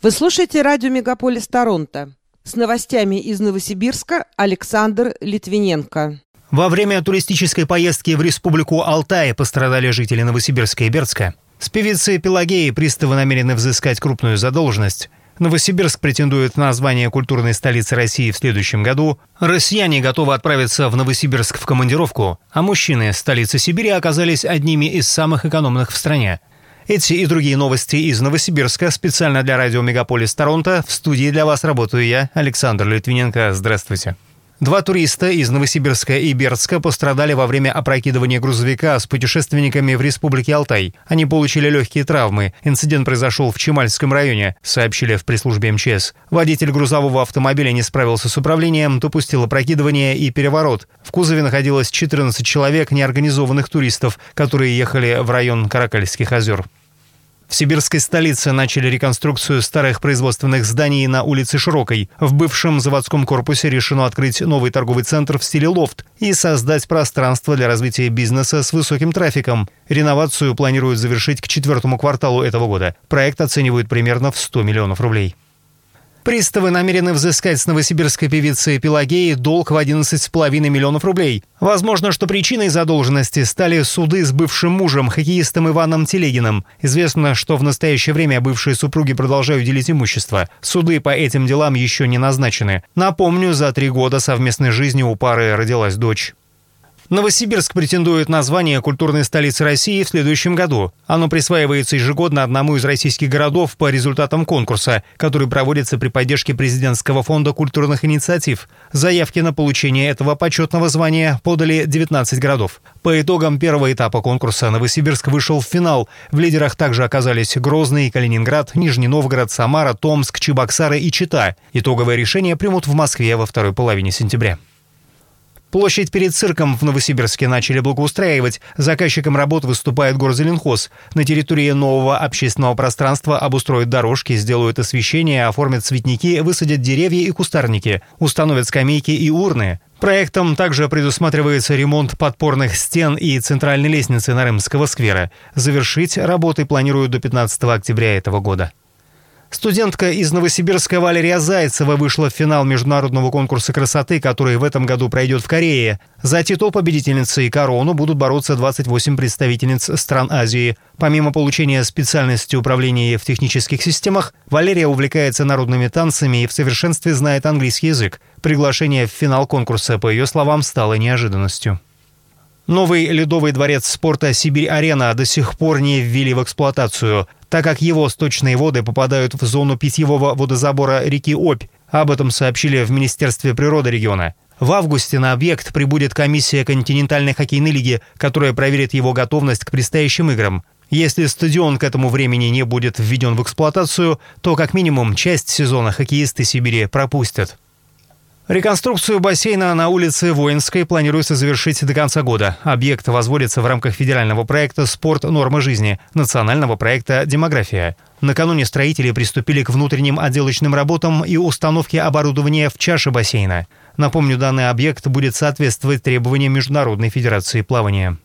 Вы слушаете радио «Мегаполис Торонто». С новостями из Новосибирска Александр Литвиненко. Во время туристической поездки в Республику Алтай пострадали жители Новосибирска и Бердска. С певицей Пелагеей приставы намерены взыскать крупную задолженность. Новосибирск претендует на звание культурной столицы России в следующем году. Россияне готовы отправиться в Новосибирск в командировку, а мужчины столицы Сибири оказались одними из самых экономных в стране. Эти и другие новости из Новосибирска специально для радио «Мегаполис Торонто». В студии для вас работаю я, Александр Литвиненко. Здравствуйте. Два туриста из Новосибирска и Бердска пострадали во время опрокидывания грузовика с путешественниками в Республике Алтай. Они получили легкие травмы. Инцидент произошел в Чемальском районе, сообщили в пресс-службе МЧС. Водитель грузового автомобиля не справился с управлением, допустил опрокидывание и переворот. В кузове находилось 14 человек неорганизованных туристов, которые ехали в район Каракальских озер. В сибирской столице начали реконструкцию старых производственных зданий на улице Широкой. В бывшем заводском корпусе решено открыть новый торговый центр в стиле лофт и создать пространство для развития бизнеса с высоким трафиком. Реновацию планируют завершить к четвертому кварталу этого года. Проект оценивают примерно в 100 миллионов рублей. Приставы намерены взыскать с новосибирской певицы Пелагеи долг в 11,5 миллионов рублей. Возможно, что причиной задолженности стали суды с бывшим мужем, хоккеистом Иваном Телегиным. Известно, что в настоящее время бывшие супруги продолжают делить имущество. Суды по этим делам еще не назначены. Напомню, за три года совместной жизни у пары родилась дочь. Новосибирск претендует на звание культурной столицы России в следующем году. Оно присваивается ежегодно одному из российских городов по результатам конкурса, который проводится при поддержке президентского фонда культурных инициатив. Заявки на получение этого почетного звания подали 19 городов. По итогам первого этапа конкурса Новосибирск вышел в финал. В лидерах также оказались Грозный, Калининград, Нижний Новгород, Самара, Томск, Чебоксары и Чита. Итоговое решение примут в Москве во второй половине сентября. Площадь перед цирком в Новосибирске начали благоустраивать. Заказчиком работ выступает Горзеленхоз. На территории нового общественного пространства обустроят дорожки, сделают освещение, оформят цветники, высадят деревья и кустарники, установят скамейки и урны. Проектом также предусматривается ремонт подпорных стен и центральной лестницы Нарымского сквера. Завершить работы планируют до 15 октября этого года. Студентка из Новосибирска Валерия Зайцева вышла в финал международного конкурса красоты, который в этом году пройдет в Корее. За титул победительницы и корону будут бороться 28 представительниц стран Азии. Помимо получения специальности управления в технических системах, Валерия увлекается народными танцами и в совершенстве знает английский язык. Приглашение в финал конкурса, по ее словам, стало неожиданностью. Новый ледовый дворец спорта «Сибирь-арена» до сих пор не ввели в эксплуатацию, так как его сточные воды попадают в зону питьевого водозабора реки Обь. Об этом сообщили в Министерстве природы региона. В августе на объект прибудет комиссия континентальной хоккейной лиги, которая проверит его готовность к предстоящим играм. Если стадион к этому времени не будет введен в эксплуатацию, то как минимум часть сезона хоккеисты Сибири пропустят. Реконструкцию бассейна на улице Воинской планируется завершить до конца года. Объект возводится в рамках федерального проекта «Спорт. Нормы жизни», национального проекта «Демография». Накануне строители приступили к внутренним отделочным работам и установке оборудования в чаше бассейна. Напомню, данный объект будет соответствовать требованиям Международной Федерации плавания.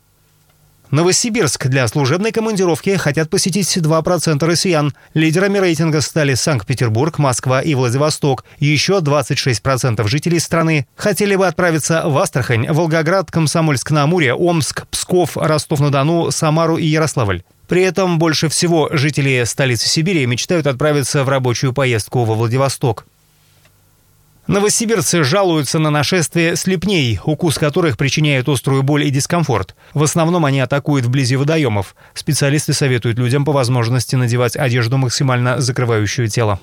Новосибирск для служебной командировки хотят посетить 2% россиян. Лидерами рейтинга стали Санкт-Петербург, Москва и Владивосток. Еще 26% жителей страны хотели бы отправиться в Астрахань, Волгоград, Комсомольск-на-Амуре, Омск, Псков, Ростов-на-Дону, Самару и Ярославль. При этом больше всего жители столицы Сибири мечтают отправиться в рабочую поездку во Владивосток. Новосибирцы жалуются на нашествие слепней, укус которых причиняет острую боль и дискомфорт. В основном они атакуют вблизи водоемов. Специалисты советуют людям по возможности надевать одежду, максимально закрывающую тело.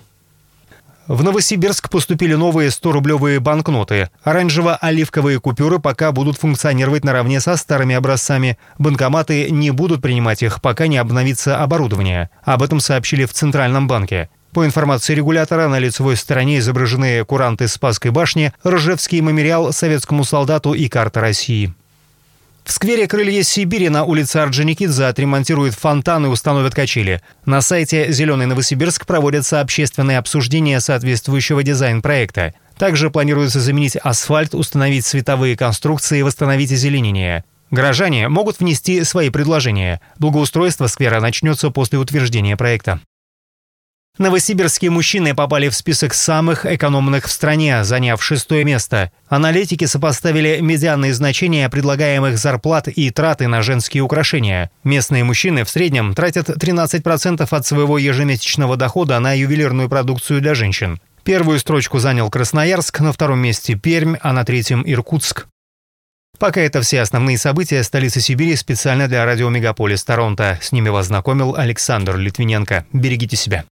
В Новосибирск поступили новые 100-рублевые банкноты. Оранжево-оливковые купюры пока будут функционировать наравне со старыми образцами. Банкоматы не будут принимать их, пока не обновится оборудование. Об этом сообщили в Центральном банке. По информации регулятора, на лицевой стороне изображены куранты Спасской башни, Ржевский мемориал советскому солдату и карта России. В сквере «Крылья Сибири» на улице Орджоникидзе отремонтируют фонтан и установят качели. На сайте «Зеленый Новосибирск» проводятся общественные обсуждения соответствующего дизайн-проекта. Также планируется заменить асфальт, установить световые конструкции и восстановить озеленение. Горожане могут внести свои предложения. Благоустройство сквера начнется после утверждения проекта. Новосибирские мужчины попали в список самых экономных в стране, заняв шестое место. Аналитики сопоставили медианные значения предлагаемых зарплат и траты на женские украшения. Местные мужчины в среднем тратят 13% от своего ежемесячного дохода на ювелирную продукцию для женщин. Первую строчку занял Красноярск, на втором месте Пермь, а на третьем Иркутск. Пока это все основные события столицы Сибири специально для радио Мегаполис Торонто. С ними вас знакомил Александр Литвиненко. Берегите себя.